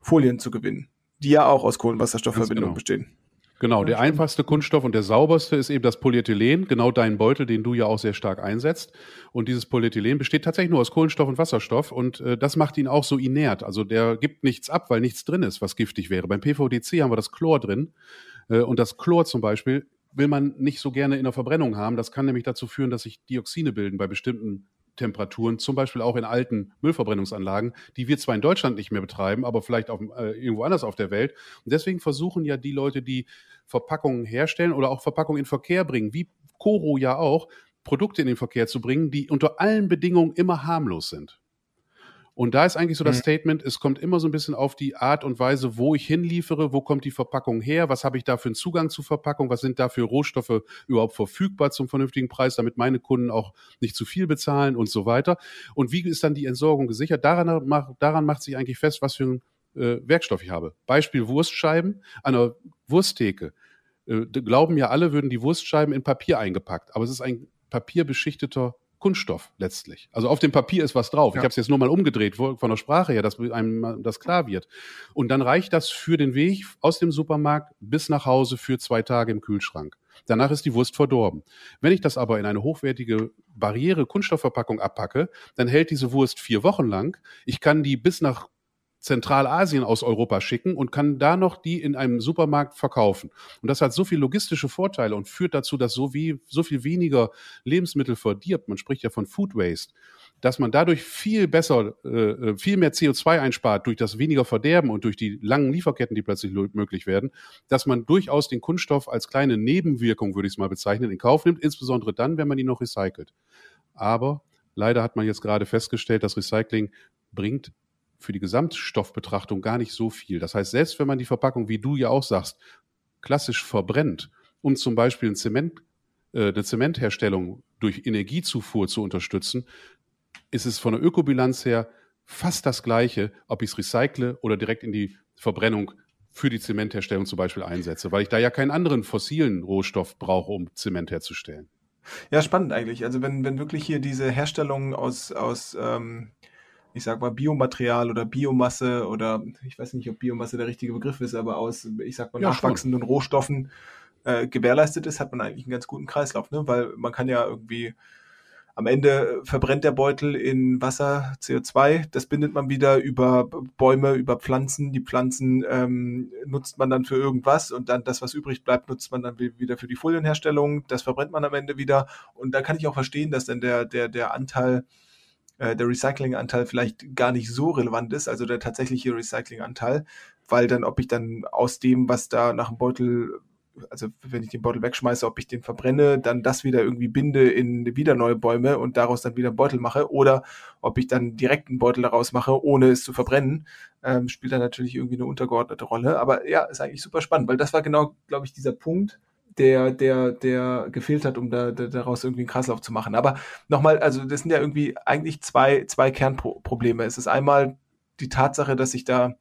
Folien zu gewinnen, die ja auch aus Kohlenwasserstoffverbindungen genau. bestehen. Genau, der einfachste Kunststoff und der sauberste ist eben das Polyethylen, genau dein Beutel, den du ja auch sehr stark einsetzt. Und dieses Polyethylen besteht tatsächlich nur aus Kohlenstoff und Wasserstoff und äh, das macht ihn auch so inert. Also der gibt nichts ab, weil nichts drin ist, was giftig wäre. Beim PVDC haben wir das Chlor drin äh, und das Chlor zum Beispiel will man nicht so gerne in der Verbrennung haben. Das kann nämlich dazu führen, dass sich Dioxine bilden bei bestimmten Temperaturen, zum Beispiel auch in alten Müllverbrennungsanlagen, die wir zwar in Deutschland nicht mehr betreiben, aber vielleicht auch äh, irgendwo anders auf der Welt. Und deswegen versuchen ja die Leute, die Verpackungen herstellen oder auch Verpackungen in Verkehr bringen, wie Coro ja auch, Produkte in den Verkehr zu bringen, die unter allen Bedingungen immer harmlos sind. Und da ist eigentlich so das mhm. Statement, es kommt immer so ein bisschen auf die Art und Weise, wo ich hinliefere, wo kommt die Verpackung her, was habe ich da für einen Zugang zu Verpackung, was sind da für Rohstoffe überhaupt verfügbar zum vernünftigen Preis, damit meine Kunden auch nicht zu viel bezahlen und so weiter. Und wie ist dann die Entsorgung gesichert? Daran, daran macht sich eigentlich fest, was für ein äh, Werkstoff ich habe. Beispiel Wurstscheiben an einer Wursttheke. Äh, glauben ja alle, würden die Wurstscheiben in Papier eingepackt, aber es ist ein papierbeschichteter Kunststoff letztlich. Also auf dem Papier ist was drauf. Ja. Ich habe es jetzt nur mal umgedreht von der Sprache her, dass einem das klar wird. Und dann reicht das für den Weg aus dem Supermarkt bis nach Hause für zwei Tage im Kühlschrank. Danach ist die Wurst verdorben. Wenn ich das aber in eine hochwertige Barriere Kunststoffverpackung abpacke, dann hält diese Wurst vier Wochen lang. Ich kann die bis nach Zentralasien aus Europa schicken und kann da noch die in einem Supermarkt verkaufen. Und das hat so viele logistische Vorteile und führt dazu, dass so, wie, so viel weniger Lebensmittel verdirbt. Man spricht ja von Food Waste dass man dadurch viel besser, äh, äh viel mehr CO2 einspart durch das weniger Verderben und durch die langen Lieferketten, die plötzlich möglich werden, dass man durchaus den Kunststoff als kleine Nebenwirkung, würde ich es mal bezeichnen, in Kauf nimmt, insbesondere dann, wenn man ihn noch recycelt. Aber leider hat man jetzt gerade festgestellt, dass Recycling bringt für die Gesamtstoffbetrachtung gar nicht so viel. Das heißt, selbst wenn man die Verpackung, wie du ja auch sagst, klassisch verbrennt, um zum Beispiel ein Zement, äh, eine Zementherstellung durch Energiezufuhr zu unterstützen, ist es von der Ökobilanz her fast das Gleiche, ob ich es recycle oder direkt in die Verbrennung für die Zementherstellung zum Beispiel einsetze, weil ich da ja keinen anderen fossilen Rohstoff brauche, um Zement herzustellen. Ja, spannend eigentlich. Also wenn, wenn wirklich hier diese Herstellung aus, aus ähm, ich sag mal, Biomaterial oder Biomasse oder ich weiß nicht, ob Biomasse der richtige Begriff ist, aber aus, ich sag mal, ja, nachwachsenden schon. Rohstoffen äh, gewährleistet ist, hat man eigentlich einen ganz guten Kreislauf, ne? Weil man kann ja irgendwie am Ende verbrennt der Beutel in Wasser CO2, das bindet man wieder über Bäume, über Pflanzen. Die Pflanzen ähm, nutzt man dann für irgendwas und dann das, was übrig bleibt, nutzt man dann wieder für die Folienherstellung. Das verbrennt man am Ende wieder. Und da kann ich auch verstehen, dass dann der, der, der Anteil äh, der Recyclinganteil vielleicht gar nicht so relevant ist, also der tatsächliche Recyclinganteil, weil dann, ob ich dann aus dem, was da nach dem Beutel also wenn ich den Beutel wegschmeiße, ob ich den verbrenne, dann das wieder irgendwie binde in wieder neue Bäume und daraus dann wieder einen Beutel mache oder ob ich dann direkt einen Beutel daraus mache, ohne es zu verbrennen, ähm, spielt dann natürlich irgendwie eine untergeordnete Rolle. Aber ja, ist eigentlich super spannend, weil das war genau, glaube ich, dieser Punkt, der, der, der gefehlt hat, um da, da, daraus irgendwie einen Kreislauf zu machen. Aber nochmal, also das sind ja irgendwie eigentlich zwei, zwei Kernprobleme. Es ist einmal die Tatsache, dass ich da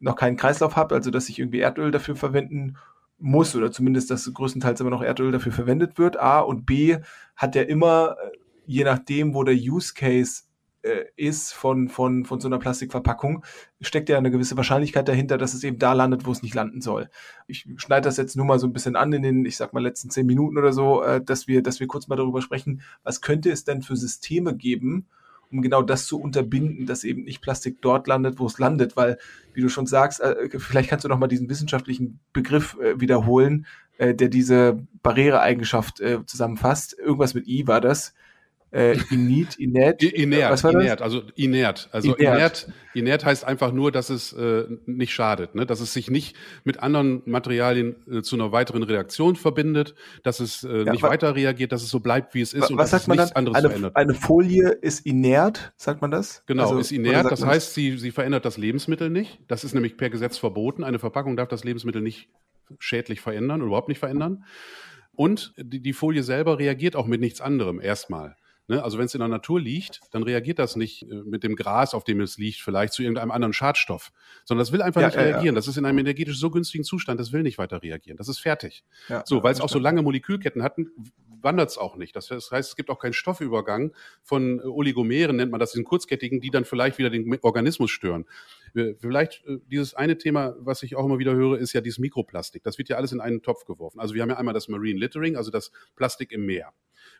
noch keinen Kreislauf habe, also dass ich irgendwie Erdöl dafür verwenden muss oder zumindest, dass größtenteils immer noch Erdöl dafür verwendet wird. A und B hat ja immer, äh, je nachdem, wo der Use Case äh, ist von, von, von so einer Plastikverpackung, steckt ja eine gewisse Wahrscheinlichkeit dahinter, dass es eben da landet, wo es nicht landen soll. Ich schneide das jetzt nur mal so ein bisschen an in den, ich sag mal, letzten zehn Minuten oder so, äh, dass wir, dass wir kurz mal darüber sprechen, was könnte es denn für Systeme geben, um genau das zu unterbinden, dass eben nicht Plastik dort landet, wo es landet, weil, wie du schon sagst, äh, vielleicht kannst du noch mal diesen wissenschaftlichen Begriff äh, wiederholen, der diese Barriereeigenschaft zusammenfasst. Irgendwas mit I war das äh, init, inert. Inert, was war inert, das? also inert. Also inert. inert, inert heißt einfach nur, dass es äh, nicht schadet, ne? dass es sich nicht mit anderen Materialien äh, zu einer weiteren Reaktion verbindet, dass es äh, ja, nicht weiter reagiert, dass es so bleibt, wie es ist was und dass sagt es man nichts dann? anderes eine, verändert. Eine Folie ist inert, sagt man das? Genau, also, ist inert, das heißt, sie, sie verändert das Lebensmittel nicht. Das ist nämlich per Gesetz verboten. Eine Verpackung darf das Lebensmittel nicht schädlich verändern oder überhaupt nicht verändern. Und die, die Folie selber reagiert auch mit nichts anderem erstmal. Ne? Also wenn es in der Natur liegt, dann reagiert das nicht äh, mit dem Gras, auf dem es liegt, vielleicht zu irgendeinem anderen Schadstoff, sondern das will einfach ja, nicht ja, reagieren. Ja. Das ist in einem energetisch so günstigen Zustand, das will nicht weiter reagieren. Das ist fertig. so, weil es auch so lange Molekülketten hatten, wandert es auch nicht. Das heißt, es gibt auch keinen Stoffübergang von äh, Oligomeren, nennt man das, diesen kurzkettigen, die dann vielleicht wieder den Organismus stören. Vielleicht äh, dieses eine Thema, was ich auch immer wieder höre, ist ja dieses Mikroplastik. Das wird ja alles in einen Topf geworfen. Also wir haben ja einmal das Marine Littering, also das Plastik im Meer.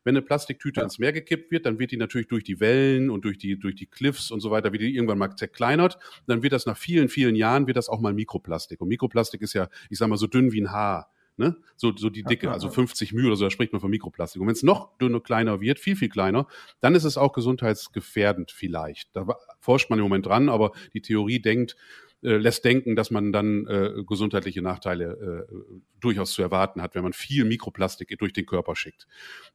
Wenn eine Plastiktüte ja. ins Meer gekippt wird, dann wird die natürlich durch die Wellen und durch die, durch die Cliffs und so weiter, wie die irgendwann mal zerkleinert. Dann wird das nach vielen, vielen Jahren, wird das auch mal Mikroplastik. Und Mikroplastik ist ja, ich sag mal, so dünn wie ein Haar. Ne? So, so die Dicke, also 50 μ oder so, da spricht man von Mikroplastik. Und wenn es noch dünner, kleiner wird, viel, viel kleiner, dann ist es auch gesundheitsgefährdend vielleicht. Da forscht man im Moment dran, aber die Theorie denkt, äh, lässt denken, dass man dann äh, gesundheitliche Nachteile äh, durchaus zu erwarten hat, wenn man viel Mikroplastik durch den Körper schickt.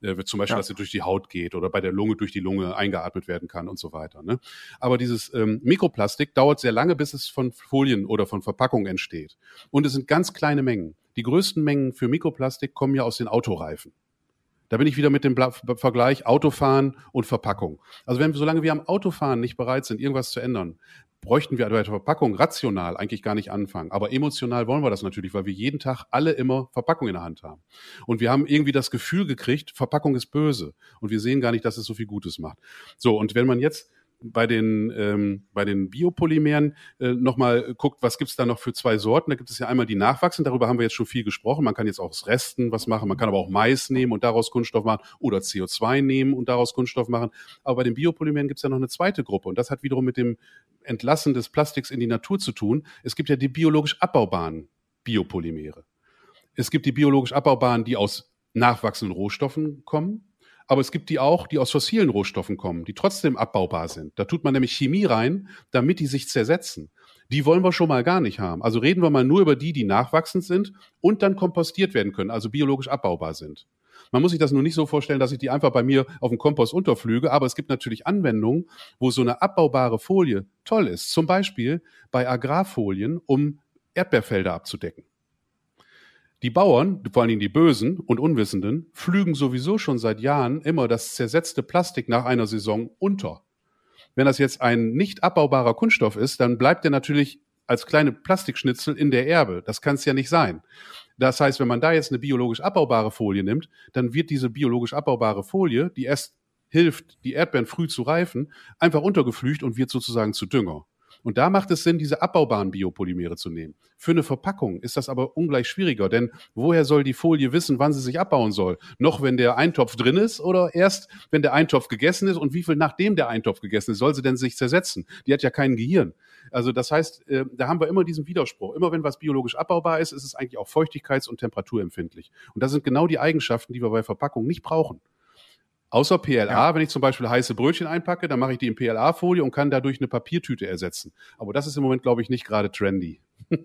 Äh, zum Beispiel, ja. dass es durch die Haut geht oder bei der Lunge durch die Lunge eingeatmet werden kann und so weiter. Ne? Aber dieses ähm, Mikroplastik dauert sehr lange, bis es von Folien oder von Verpackungen entsteht. Und es sind ganz kleine Mengen. Die größten Mengen für Mikroplastik kommen ja aus den Autoreifen. Da bin ich wieder mit dem Vergleich Autofahren und Verpackung. Also wenn wir, solange wir am Autofahren nicht bereit sind, irgendwas zu ändern, bräuchten wir bei der Verpackung rational eigentlich gar nicht anfangen. Aber emotional wollen wir das natürlich, weil wir jeden Tag alle immer Verpackung in der Hand haben. Und wir haben irgendwie das Gefühl gekriegt, Verpackung ist böse. Und wir sehen gar nicht, dass es so viel Gutes macht. So, und wenn man jetzt bei den, ähm, bei den Biopolymeren äh, nochmal guckt, was gibt's da noch für zwei Sorten. Da gibt es ja einmal die nachwachsenden, darüber haben wir jetzt schon viel gesprochen. Man kann jetzt auch aus Resten was machen, man kann aber auch Mais nehmen und daraus Kunststoff machen oder CO2 nehmen und daraus Kunststoff machen. Aber bei den Biopolymeren gibt's ja noch eine zweite Gruppe und das hat wiederum mit dem Entlassen des Plastiks in die Natur zu tun. Es gibt ja die biologisch abbaubaren Biopolymere. Es gibt die biologisch abbaubaren, die aus nachwachsenden Rohstoffen kommen. Aber es gibt die auch, die aus fossilen Rohstoffen kommen, die trotzdem abbaubar sind. Da tut man nämlich Chemie rein, damit die sich zersetzen. Die wollen wir schon mal gar nicht haben. Also reden wir mal nur über die, die nachwachsend sind und dann kompostiert werden können, also biologisch abbaubar sind. Man muss sich das nur nicht so vorstellen, dass ich die einfach bei mir auf dem Kompost unterflüge, aber es gibt natürlich Anwendungen, wo so eine abbaubare Folie toll ist. Zum Beispiel bei Agrarfolien, um Erdbeerfelder abzudecken. Die Bauern, vor allen Dingen die Bösen und Unwissenden, pflügen sowieso schon seit Jahren immer das zersetzte Plastik nach einer Saison unter. Wenn das jetzt ein nicht abbaubarer Kunststoff ist, dann bleibt er natürlich als kleine Plastikschnitzel in der Erbe. Das kann es ja nicht sein. Das heißt, wenn man da jetzt eine biologisch abbaubare Folie nimmt, dann wird diese biologisch abbaubare Folie, die erst hilft, die Erdbeeren früh zu reifen, einfach untergeflücht und wird sozusagen zu Dünger. Und da macht es Sinn, diese abbaubaren Biopolymere zu nehmen. Für eine Verpackung ist das aber ungleich schwieriger, denn woher soll die Folie wissen, wann sie sich abbauen soll? Noch wenn der Eintopf drin ist oder erst, wenn der Eintopf gegessen ist und wie viel nachdem der Eintopf gegessen ist, soll sie denn sich zersetzen? Die hat ja kein Gehirn. Also das heißt, äh, da haben wir immer diesen Widerspruch. Immer wenn was biologisch abbaubar ist, ist es eigentlich auch feuchtigkeits- und temperaturempfindlich. Und das sind genau die Eigenschaften, die wir bei Verpackungen nicht brauchen. Außer PLA, ja. wenn ich zum Beispiel heiße Brötchen einpacke, dann mache ich die in PLA-Folie und kann dadurch eine Papiertüte ersetzen. Aber das ist im Moment, glaube ich, nicht gerade trendy.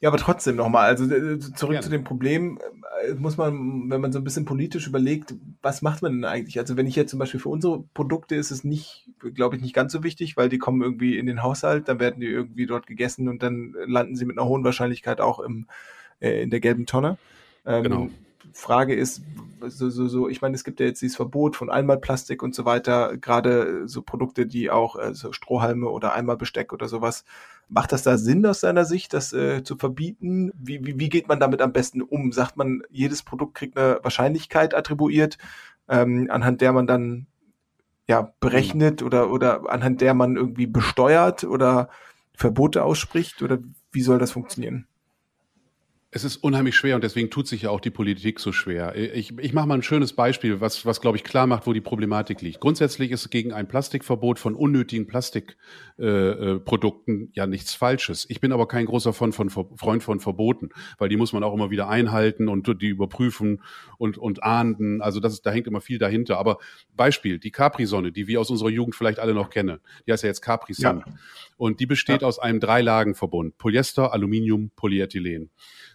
Ja, aber trotzdem nochmal, also äh, zurück Gerne. zu dem Problem, äh, muss man, wenn man so ein bisschen politisch überlegt, was macht man denn eigentlich? Also wenn ich jetzt zum Beispiel für unsere Produkte ist es nicht, glaube ich, nicht ganz so wichtig, weil die kommen irgendwie in den Haushalt, dann werden die irgendwie dort gegessen und dann landen sie mit einer hohen Wahrscheinlichkeit auch im, äh, in der gelben Tonne. Ähm, genau. Frage ist, so, so, so, ich meine, es gibt ja jetzt dieses Verbot von Einmalplastik und so weiter, gerade so Produkte, die auch äh, so Strohhalme oder Einmalbesteck oder sowas. Macht das da Sinn aus seiner Sicht, das äh, zu verbieten? Wie, wie, wie geht man damit am besten um? Sagt man, jedes Produkt kriegt eine Wahrscheinlichkeit attribuiert, ähm, anhand der man dann ja berechnet oder, oder anhand der man irgendwie besteuert oder Verbote ausspricht? Oder wie soll das funktionieren? Es ist unheimlich schwer und deswegen tut sich ja auch die Politik so schwer. Ich, ich mache mal ein schönes Beispiel, was, was glaube ich klar macht, wo die Problematik liegt. Grundsätzlich ist gegen ein Plastikverbot von unnötigen Plastikprodukten äh, äh, ja nichts Falsches. Ich bin aber kein großer von, von, Freund von Verboten, weil die muss man auch immer wieder einhalten und die überprüfen und, und ahnden. Also das ist, da hängt immer viel dahinter. Aber Beispiel, die Capri-Sonne, die wir aus unserer Jugend vielleicht alle noch kennen, die heißt ja jetzt Capri-Sonne. Ja. Und die besteht ja. aus einem Dreilagenverbund. Polyester, Aluminium, Polyethylen.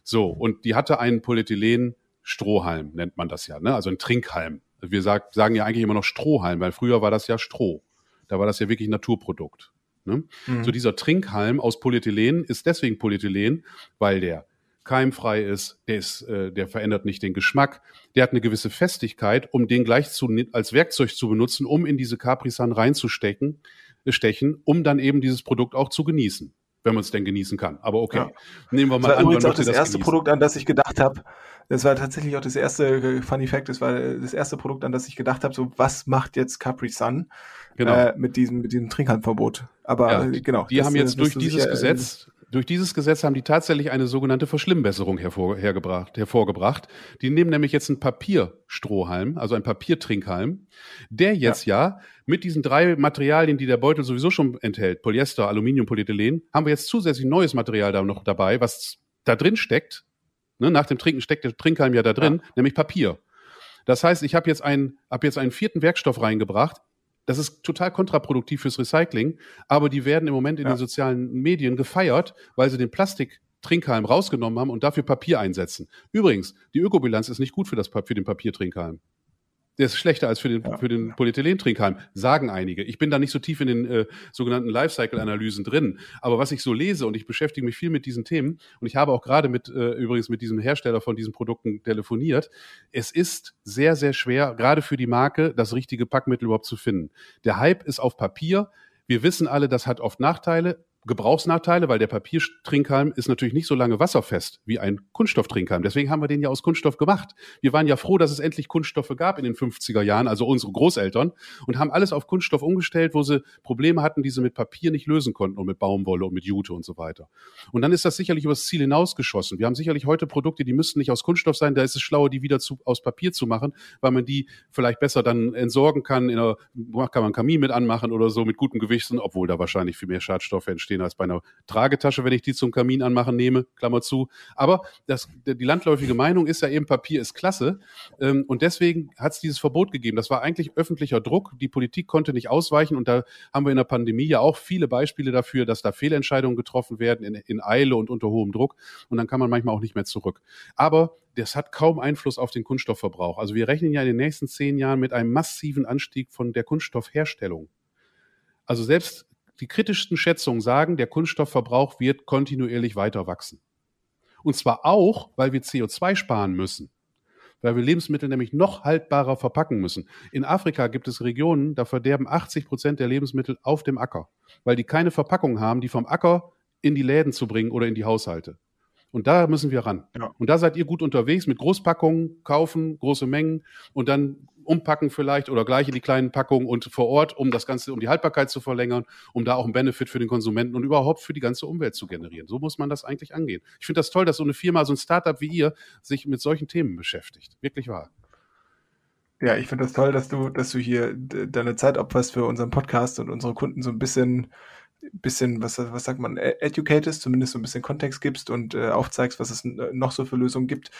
So, und die hatte einen Polyethylen-Strohhalm, nennt man das ja, ne? also ein Trinkhalm. Wir sag, sagen ja eigentlich immer noch Strohhalm, weil früher war das ja Stroh. Da war das ja wirklich ein Naturprodukt. Ne? Mhm. So dieser Trinkhalm aus Polyethylen ist deswegen Polyethylen, weil der keimfrei ist, der ist, äh, der verändert nicht den Geschmack, der hat eine gewisse Festigkeit, um den gleich zu, als Werkzeug zu benutzen, um in diese Capri-Sun reinzustecken, äh, stechen, um dann eben dieses Produkt auch zu genießen wenn man es denn genießen kann. Aber okay, ja. nehmen wir mal das war an. Übrigens auch das, das erste genießen. Produkt, an das ich gedacht habe. Das war tatsächlich auch das erste äh, Funny Fact. Das war das erste Produkt, an das ich gedacht habe. So, was macht jetzt Capri Sun genau. äh, mit diesem mit diesem Trinkhandverbot? Aber ja, äh, genau. Die das, haben jetzt äh, durch dieses Gesetz durch dieses Gesetz haben die tatsächlich eine sogenannte Verschlimmbesserung hervor, hervorgebracht. Die nehmen nämlich jetzt einen Papierstrohhalm, also einen Papiertrinkhalm, der jetzt ja. ja mit diesen drei Materialien, die der Beutel sowieso schon enthält, Polyester, Aluminium, Polyethylen, haben wir jetzt zusätzlich neues Material da noch dabei, was da drin steckt. Ne, nach dem Trinken steckt der Trinkhalm ja da drin, ja. nämlich Papier. Das heißt, ich habe jetzt einen, hab jetzt einen vierten Werkstoff reingebracht, das ist total kontraproduktiv fürs Recycling, aber die werden im Moment in ja. den sozialen Medien gefeiert, weil sie den Plastik Trinkhalm rausgenommen haben und dafür Papier einsetzen. Übrigens, die Ökobilanz ist nicht gut für, das, für den Papiertrinkhalm der ist schlechter als für den, ja. für den Polyethylentrinkhalm, sagen einige. Ich bin da nicht so tief in den äh, sogenannten Lifecycle-Analysen drin. Aber was ich so lese und ich beschäftige mich viel mit diesen Themen und ich habe auch gerade mit, äh, übrigens mit diesem Hersteller von diesen Produkten telefoniert. Es ist sehr, sehr schwer, gerade für die Marke, das richtige Packmittel überhaupt zu finden. Der Hype ist auf Papier. Wir wissen alle, das hat oft Nachteile. Gebrauchsnachteile, weil der Papiertrinkhalm ist natürlich nicht so lange wasserfest wie ein Kunststofftrinkhalm. Deswegen haben wir den ja aus Kunststoff gemacht. Wir waren ja froh, dass es endlich Kunststoffe gab in den 50er Jahren, also unsere Großeltern, und haben alles auf Kunststoff umgestellt, wo sie Probleme hatten, die sie mit Papier nicht lösen konnten und mit Baumwolle und mit Jute und so weiter. Und dann ist das sicherlich übers Ziel hinausgeschossen. Wir haben sicherlich heute Produkte, die müssten nicht aus Kunststoff sein, da ist es schlauer, die wieder zu, aus Papier zu machen, weil man die vielleicht besser dann entsorgen kann, in einer, kann man Kamin mit anmachen oder so mit gutem Gewicht, obwohl da wahrscheinlich viel mehr Schadstoffe entstehen stehen als bei einer Tragetasche, wenn ich die zum Kamin anmachen nehme, Klammer zu. Aber das, die landläufige Meinung ist ja eben, Papier ist klasse. Ähm, und deswegen hat es dieses Verbot gegeben. Das war eigentlich öffentlicher Druck. Die Politik konnte nicht ausweichen. Und da haben wir in der Pandemie ja auch viele Beispiele dafür, dass da Fehlentscheidungen getroffen werden in, in Eile und unter hohem Druck. Und dann kann man manchmal auch nicht mehr zurück. Aber das hat kaum Einfluss auf den Kunststoffverbrauch. Also wir rechnen ja in den nächsten zehn Jahren mit einem massiven Anstieg von der Kunststoffherstellung. Also selbst die kritischsten Schätzungen sagen, der Kunststoffverbrauch wird kontinuierlich weiter wachsen. Und zwar auch, weil wir CO2 sparen müssen. Weil wir Lebensmittel nämlich noch haltbarer verpacken müssen. In Afrika gibt es Regionen, da verderben 80 Prozent der Lebensmittel auf dem Acker, weil die keine Verpackung haben, die vom Acker in die Läden zu bringen oder in die Haushalte. Und da müssen wir ran. Ja. Und da seid ihr gut unterwegs mit Großpackungen, kaufen, große Mengen und dann umpacken vielleicht oder gleich in die kleinen Packungen und vor Ort, um das Ganze, um die Haltbarkeit zu verlängern, um da auch einen Benefit für den Konsumenten und überhaupt für die ganze Umwelt zu generieren. So muss man das eigentlich angehen. Ich finde das toll, dass so eine Firma, so ein Startup wie ihr sich mit solchen Themen beschäftigt. Wirklich wahr. Ja, ich finde das toll, dass du, dass du hier deine Zeit opferst für unseren Podcast und unsere Kunden so ein bisschen bisschen, was, was sagt man, e-, educatest, zumindest so ein bisschen Kontext gibst und äh, aufzeigst, was es noch so für Lösungen gibt.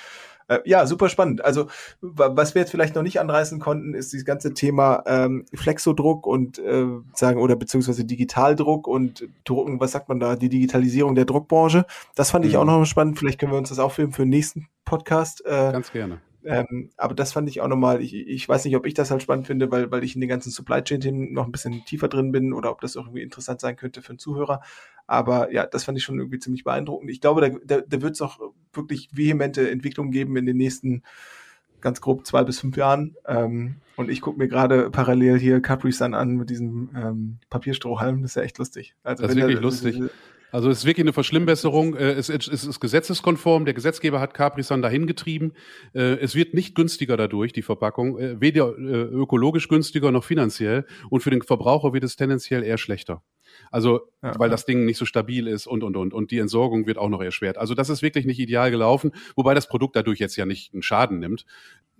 Äh, ja, super spannend. Also, was wir jetzt vielleicht noch nicht anreißen konnten, ist dieses ganze Thema ähm, Flexodruck und äh, sagen, oder beziehungsweise Digitaldruck und Drucken, was sagt man da, die Digitalisierung der Druckbranche. Das fand ich auch mhm. noch spannend. Vielleicht können wir uns das aufheben für den nächsten Podcast. Äh, Ganz gerne. Ähm, aber das fand ich auch nochmal, ich, ich weiß nicht, ob ich das halt spannend finde, weil, weil ich in den ganzen Supply Chain-Themen noch ein bisschen tiefer drin bin oder ob das irgendwie interessant sein könnte für einen Zuhörer. Aber ja, das fand ich schon irgendwie ziemlich beeindruckend. Ich glaube, da, da, da wird es auch wirklich vehemente Entwicklungen geben in den nächsten ganz grob zwei bis fünf Jahren. Ähm, und ich gucke mir gerade parallel hier Capri Sun an mit diesem ähm, Papierstrohhalm. Das ist ja echt lustig. Also das ist wirklich der, lustig. Also es ist wirklich eine Verschlimmbesserung. Äh, es, ist gesetzeskonform. Der Gesetzgeber hat Capri-Sun dahin getrieben. Äh, es wird nicht günstiger dadurch, die Verpackung. Äh, weder ökologisch günstiger noch finanziell. Und für den Verbraucher wird es tendenziell eher schlechter. Also, ja, weil das Ding nicht so stabil ist und, und, und. Und die Entsorgung wird auch noch erschwert. Also, das ist wirklich nicht ideal gelaufen, wobei das Produkt dadurch jetzt ja nicht einen Schaden nimmt.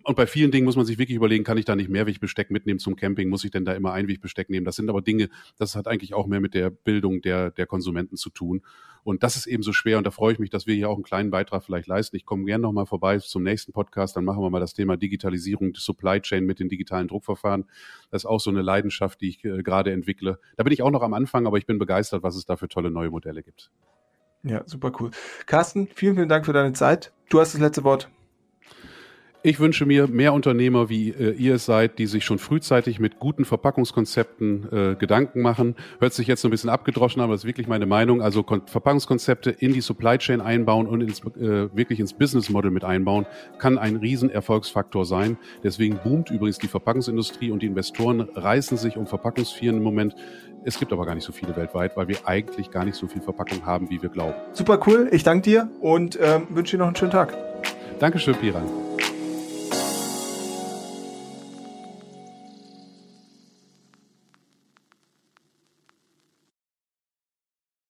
Und bei vielen Dingen muss man sich wirklich überlegen, kann ich da nicht Mehrwegbesteck mitnehmen zum Camping? Muss ich denn da immer Einwegbesteck nehmen? Das sind aber Dinge, das hat eigentlich auch mehr mit der Bildung der, der Konsumenten zu tun. Und das ist eben so schwer. Und da freue ich mich, dass wir hier auch einen kleinen Beitrag vielleicht leisten. Ich komme gerne nochmal vorbei zum nächsten Podcast. Dann machen wir mal das Thema Digitalisierung, Supply Chain mit den digitalen Druckverfahren. Das ist auch so eine Leidenschaft, die ich äh, gerade entwickle. Da bin ich auch noch am Anfang, aber ich bin begeistert, was es da für tolle neue Modelle gibt. Ja, super cool. Carsten, vielen, vielen Dank für deine Zeit. Du hast das letzte Wort. Ich wünsche mir mehr Unternehmer, wie äh, ihr es seid, die sich schon frühzeitig mit guten Verpackungskonzepten äh, Gedanken machen. Hört sich jetzt so ein bisschen abgedroschen, aber das ist wirklich meine Meinung. Also Kon Verpackungskonzepte in die Supply Chain einbauen und ins, äh, wirklich ins Business Model mit einbauen, kann ein Riesenerfolgsfaktor sein. Deswegen boomt übrigens die Verpackungsindustrie und die Investoren reißen sich um Verpackungsfirmen im Moment. Es gibt aber gar nicht so viele weltweit, weil wir eigentlich gar nicht so viel Verpackung haben, wie wir glauben. Super cool. Ich danke dir und ähm, wünsche dir noch einen schönen Tag. Dankeschön, Piran.